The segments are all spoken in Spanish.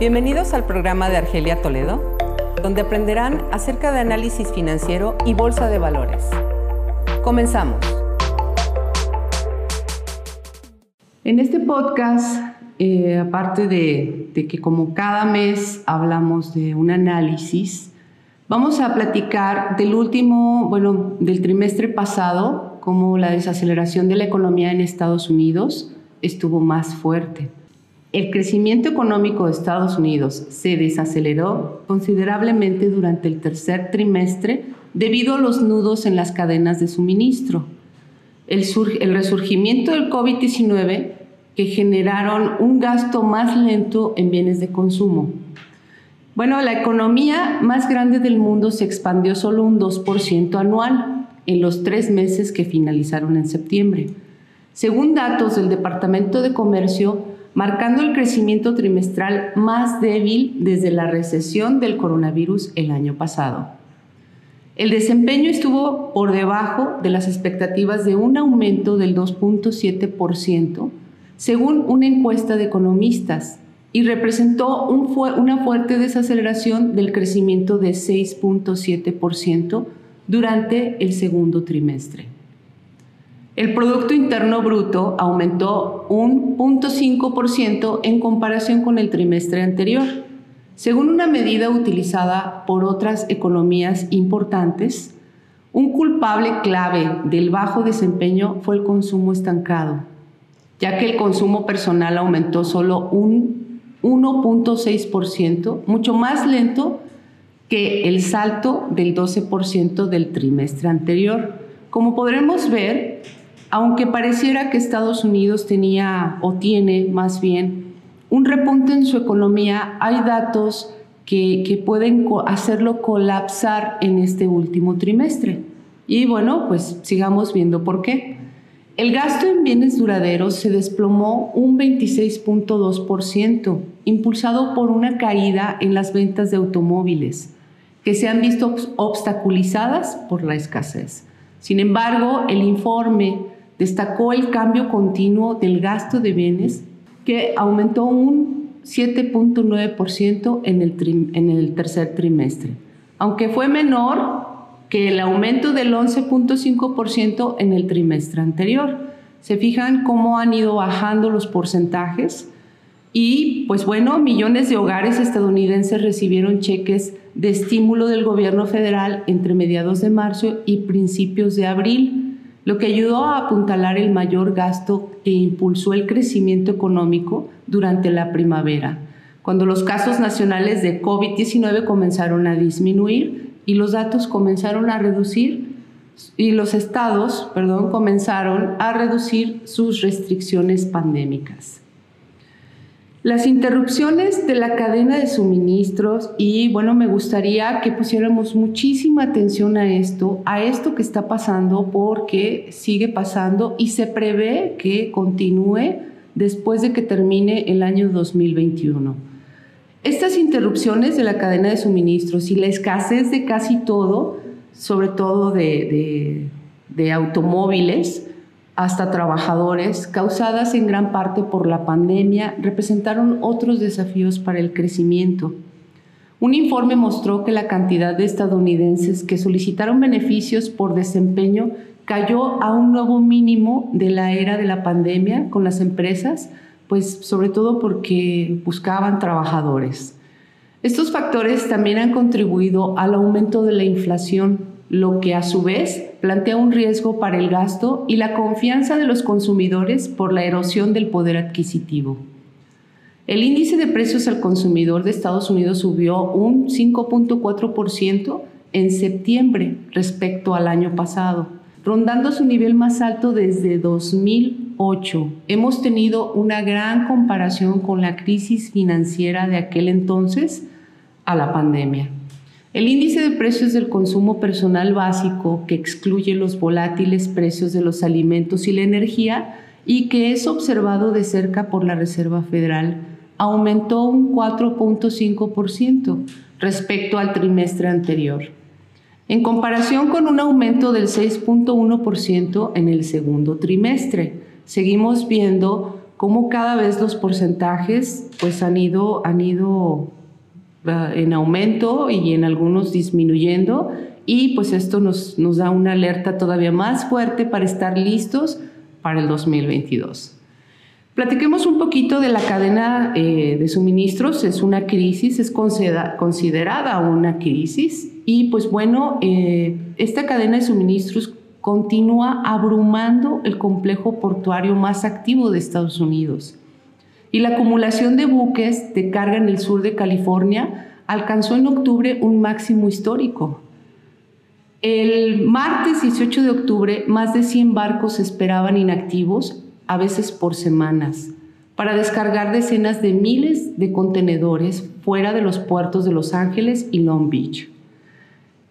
Bienvenidos al programa de Argelia Toledo, donde aprenderán acerca de análisis financiero y bolsa de valores. Comenzamos. En este podcast, eh, aparte de, de que como cada mes hablamos de un análisis, vamos a platicar del último, bueno, del trimestre pasado, cómo la desaceleración de la economía en Estados Unidos estuvo más fuerte. El crecimiento económico de Estados Unidos se desaceleró considerablemente durante el tercer trimestre debido a los nudos en las cadenas de suministro. El, resurgimiento del COVID-19 que generaron un gasto más lento en bienes de consumo. Bueno, la economía más grande del mundo se expandió solo un 2% anual en los tres meses que finalizaron en septiembre. Según datos del Departamento de Comercio, marcando el crecimiento trimestral más débil desde la recesión del coronavirus el año pasado. El desempeño estuvo por debajo de las expectativas de un aumento del 2.7%, según una encuesta de economistas, y representó una fuerte desaceleración del crecimiento de 6.7% durante el segundo trimestre. El Producto Interno Bruto aumentó un 0.5% en comparación con el trimestre anterior, según una medida utilizada por otras economías importantes. Un culpable clave del bajo desempeño fue el consumo estancado, ya que el consumo personal aumentó solo un 1.6%, mucho más lento que el salto del 12% del trimestre anterior. Como podremos ver, aunque pareciera que Estados Unidos tenía o tiene más bien un repunte en su economía, hay datos que, pueden hacerlo colapsar en este último trimestre. Y bueno, pues sigamos viendo por qué. El gasto en bienes duraderos se desplomó un 26.2%, impulsado por una caída en las ventas de automóviles, que se han visto obstaculizadas por la escasez. Sin embargo, el informe Destacó el cambio continuo del gasto de bienes que aumentó un 7.9% en, el en el tercer trimestre, aunque fue menor que el aumento del 11.5% en el trimestre anterior. Se fijan cómo han ido bajando los porcentajes y pues bueno, millones de hogares estadounidenses recibieron cheques de estímulo del gobierno federal entre mediados de marzo y principios de abril lo que ayudó a apuntalar el mayor gasto e impulsó el crecimiento económico durante la primavera, cuando los casos nacionales de COVID-19 comenzaron a disminuir y los datos comenzaron a reducir y los estados, perdón, comenzaron a reducir sus restricciones pandémicas. Las interrupciones de la cadena de suministros y bueno, me gustaría que pusiéramos muchísima atención a esto, a esto que está pasando porque sigue pasando y se prevé que continúe después de que termine el año 2021. Estas interrupciones de la cadena de suministros y la escasez de casi todo, sobre todo de, automóviles, hasta trabajadores, causadas en gran parte por la pandemia, representaron otros desafíos para el crecimiento. Un informe mostró que la cantidad de estadounidenses que solicitaron beneficios por desempeño cayó a un nuevo mínimo de la era de la pandemia con las empresas, pues sobre todo porque buscaban trabajadores. Estos factores también han contribuido al aumento de la inflación, lo que a su vez plantea un riesgo para el gasto y la confianza de los consumidores por la erosión del poder adquisitivo. El índice de precios al consumidor de Estados Unidos subió un 5.4% en septiembre respecto al año pasado, rondando su nivel más alto desde 2008. Hemos tenido una gran comparación con la crisis financiera de aquel entonces a la pandemia. El índice de precios del consumo personal básico, que excluye los volátiles precios de los alimentos y la energía y que es observado de cerca por la Reserva Federal, aumentó un 4.5% respecto al trimestre anterior, en comparación con un aumento del 6.1% en el segundo trimestre. Seguimos viendo cómo cada vez los porcentajes pues han ido, han ido en aumento y en algunos disminuyendo y pues esto nos, nos da una alerta todavía más fuerte para estar listos para el 2022. Platiquemos un poquito de la cadena eh, de suministros. Es una crisis, es considerada una crisis y pues bueno, eh, esta cadena de suministros continúa abrumando el complejo portuario más activo de Estados Unidos. Y la acumulación de buques de carga en el sur de California alcanzó en octubre un máximo histórico. El martes 18 de octubre, más de 100 barcos esperaban inactivos, a veces por semanas, para descargar decenas de miles de contenedores fuera de los puertos de Los Ángeles y Long Beach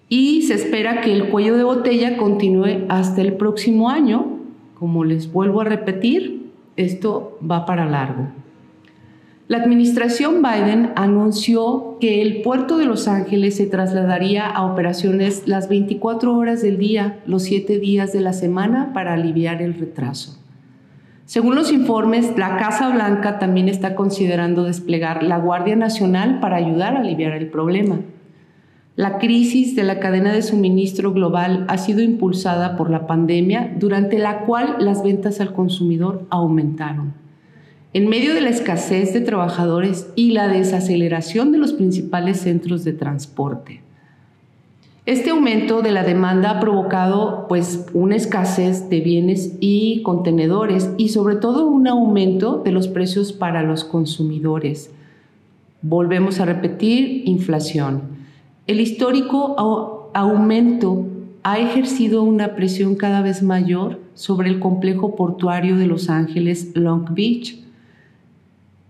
y se espera que el cuello de botella continúe hasta el próximo año. Como les vuelvo a repetir, esto va para largo. La administración Biden anunció que el puerto de Los Ángeles se trasladaría a operaciones las 24 horas del día, los 7 días de la semana para aliviar el retraso. Según los informes, la Casa Blanca también está considerando desplegar la Guardia Nacional para ayudar a aliviar el problema. La crisis de la cadena de suministro global ha sido impulsada por la pandemia, durante la cual las ventas al consumidor aumentaron. En medio de la escasez de trabajadores y la desaceleración de los principales centros de transporte. Este aumento de la demanda ha provocado pues una escasez de bienes y contenedores y sobre todo un aumento de los precios para los consumidores. Volvemos a repetir, inflación. El histórico aumento ha ejercido una presión cada vez mayor sobre el complejo portuario de Los Ángeles Long Beach,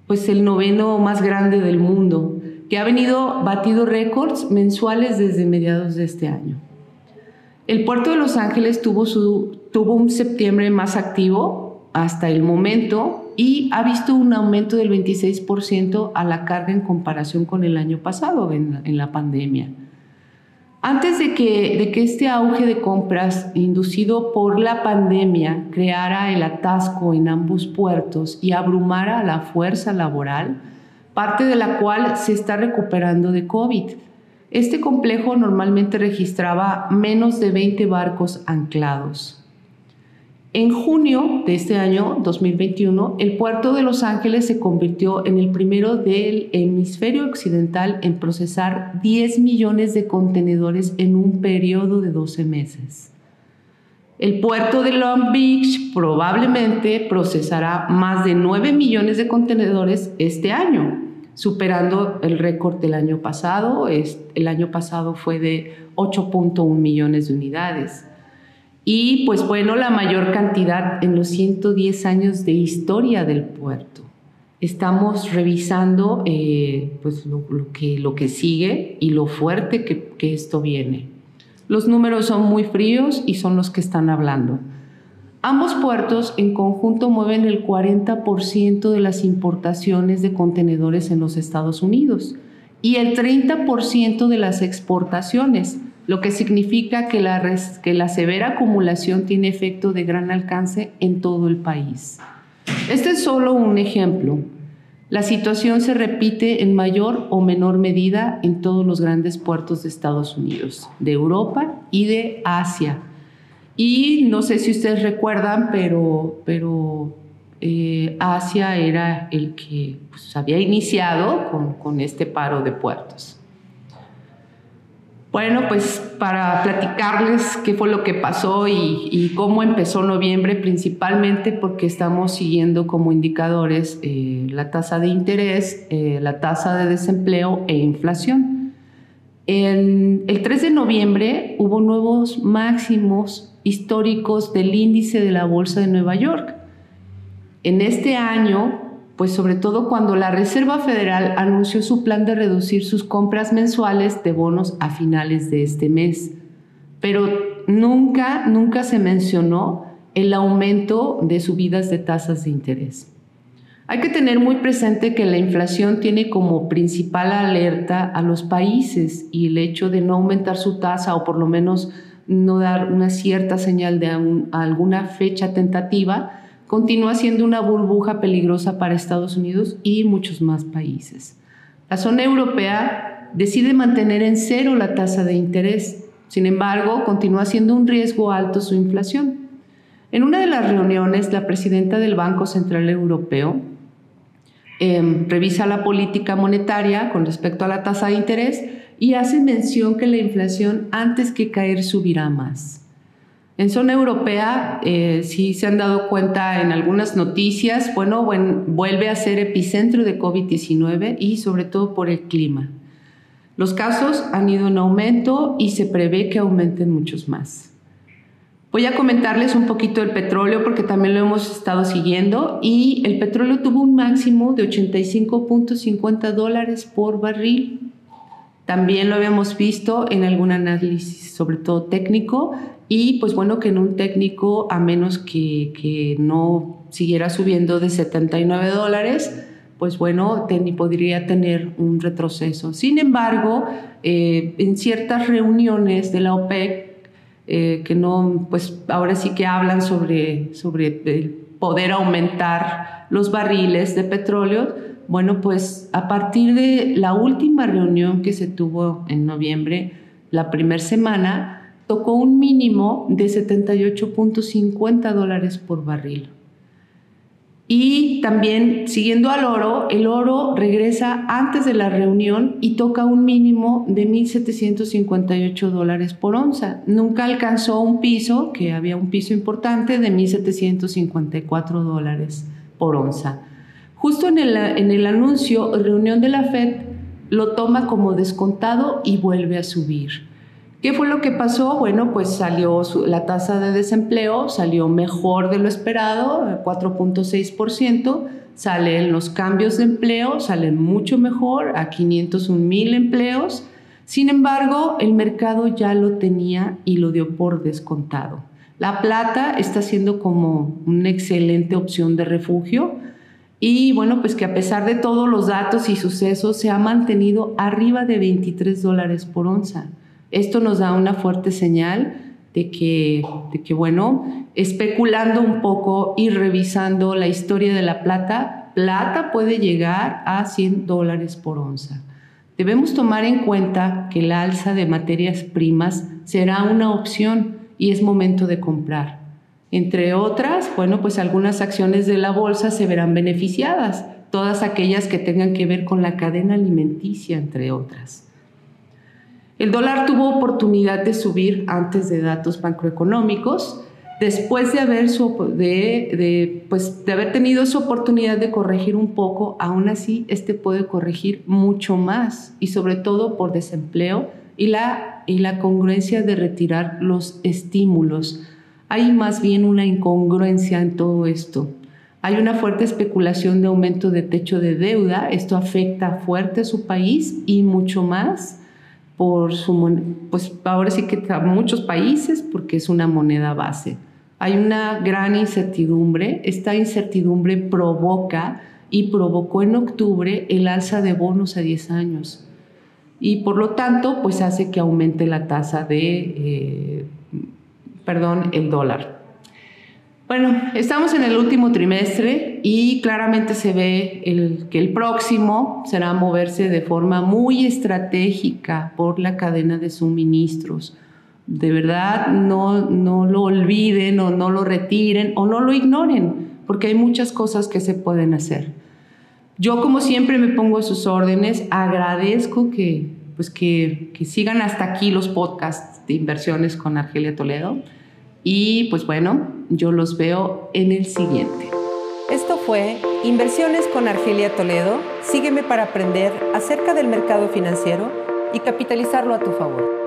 pues el noveno más grande del mundo, que ha venido batido récords mensuales desde mediados de este año. El puerto de Los Ángeles tuvo, su, tuvo un septiembre más activo hasta el momento y ha visto un aumento del 26% a la carga en comparación con el año pasado en, la pandemia. Antes de que, este auge de compras inducido por la pandemia creara el atasco en ambos puertos y abrumara a la fuerza laboral, parte de la cual se está recuperando de COVID. Este complejo normalmente registraba menos de 20 barcos anclados. En junio de este año 2021, el puerto de Los Ángeles se convirtió en el primero del hemisferio occidental en procesar 10 millones de contenedores en un periodo de 12 meses. El puerto de Long Beach probablemente procesará más de 9 millones de contenedores este año, superando el récord del año pasado. El año pasado fue de 8.1 millones de unidades y pues bueno, la mayor cantidad en los 110 años de historia del puerto. Estamos revisando eh, pues lo, que, lo que sigue y lo fuerte que, que esto viene. Los números son muy fríos y son los que están hablando. Ambos puertos en conjunto mueven el 40% de las importaciones de contenedores en los Estados Unidos y el 30% de las exportaciones lo que significa que la, que la severa acumulación tiene efecto de gran alcance en todo el país. Este es solo un ejemplo. La situación se repite en mayor o menor medida en todos los grandes puertos de Estados Unidos, de Europa y de Asia. Y no sé si ustedes recuerdan, pero, pero eh, Asia era el que pues, había iniciado con, con este paro de puertos. Bueno, pues para platicarles qué fue lo que pasó y, cómo empezó noviembre, principalmente porque estamos siguiendo como indicadores eh, la tasa de interés, eh, la tasa de desempleo e inflación. El 3 de noviembre hubo nuevos máximos históricos del índice de la Bolsa de Nueva York. En este año pues sobre todo cuando la Reserva Federal anunció su plan de reducir sus compras mensuales de bonos a finales de este mes. Pero nunca, nunca se mencionó el aumento de subidas de tasas de interés. Hay que tener muy presente que la inflación tiene como principal alerta a los países y el hecho de no aumentar su tasa o por lo menos no dar una cierta señal de alguna fecha tentativa continúa siendo una burbuja peligrosa para Estados Unidos y muchos más países. La zona europea decide mantener en cero la tasa de interés, sin embargo, continúa siendo un riesgo alto su inflación. En una de las reuniones, la presidenta del Banco Central Europeo em, revisa la política monetaria con respecto a la tasa de interés y hace mención que la inflación antes que caer subirá más. En zona europea, eh, si se han dado cuenta en algunas noticias, bueno, vuelve a ser epicentro de COVID-19 y sobre todo por el clima. Los casos han ido en aumento y se prevé que aumenten muchos más. Voy a comentarles un poquito del petróleo porque también lo hemos estado siguiendo y el petróleo tuvo un máximo de 85.50 dólares por barril. También lo habíamos visto en algún análisis, sobre todo técnico, y pues bueno, que en un técnico, a menos que, que no siguiera subiendo de 79 dólares, pues bueno, podría tener un retroceso. Sin embargo, eh, en ciertas reuniones de la OPEC, eh, que no, pues ahora sí que hablan sobre, sobre poder aumentar los barriles de petróleo, bueno, pues a partir de la última reunión que se tuvo en noviembre, la primera semana, tocó un mínimo de 78.50 dólares por barril. Y también, siguiendo al oro, el oro regresa antes de la reunión y toca un mínimo de 1.758 dólares por onza. Nunca alcanzó un piso, que había un piso importante, de 1.754 dólares por onza. Justo en el, en el anuncio, reunión de la Fed lo toma como descontado y vuelve a subir. ¿Qué fue lo que pasó? Bueno, pues salió la tasa de desempleo, salió mejor de lo esperado, 4.6%, salen los cambios de empleo, salen mucho mejor, a 501 mil empleos. Sin embargo, el mercado ya lo tenía y lo dio por descontado. La plata está siendo como una excelente opción de refugio y bueno, pues que a pesar de todos los datos y sucesos se ha mantenido arriba de 23 dólares por onza. Esto nos da una fuerte señal de que, de que, bueno, especulando un poco y revisando la historia de la plata, plata puede llegar a 100 dólares por onza. Debemos tomar en cuenta que la alza de materias primas será una opción y es momento de comprar. Entre otras, bueno, pues algunas acciones de la bolsa se verán beneficiadas, todas aquellas que tengan que ver con la cadena alimenticia, entre otras. El dólar tuvo oportunidad de subir antes de datos macroeconómicos, después de haber, de, pues, de haber tenido su oportunidad de corregir un poco, aún así este puede corregir mucho más y sobre todo por desempleo y la, y la congruencia de retirar los estímulos. Hay más bien una incongruencia en todo esto. Hay una fuerte especulación de aumento de techo de deuda, esto afecta fuerte a su país y mucho más por su, pues ahora sí que a muchos países porque es una moneda base. Hay una gran incertidumbre, esta incertidumbre provoca y provocó en octubre el alza de bonos a 10 años y por lo tanto pues hace que aumente la tasa de, eh, perdón, el dólar. Bueno, estamos en el último trimestre y claramente se ve que el próximo será moverse de forma muy estratégica por la cadena de suministros. De verdad, no, no lo olviden o no lo retiren o no lo ignoren, porque hay muchas cosas que se pueden hacer. Yo, como siempre, me pongo a sus órdenes. Agradezco que, pues que, que sigan hasta aquí los podcasts de inversiones con Argelia Toledo. Y pues bueno, yo los veo en el siguiente. Esto fue Inversiones con Argelia Toledo. Sígueme para aprender acerca del mercado financiero y capitalizarlo a tu favor.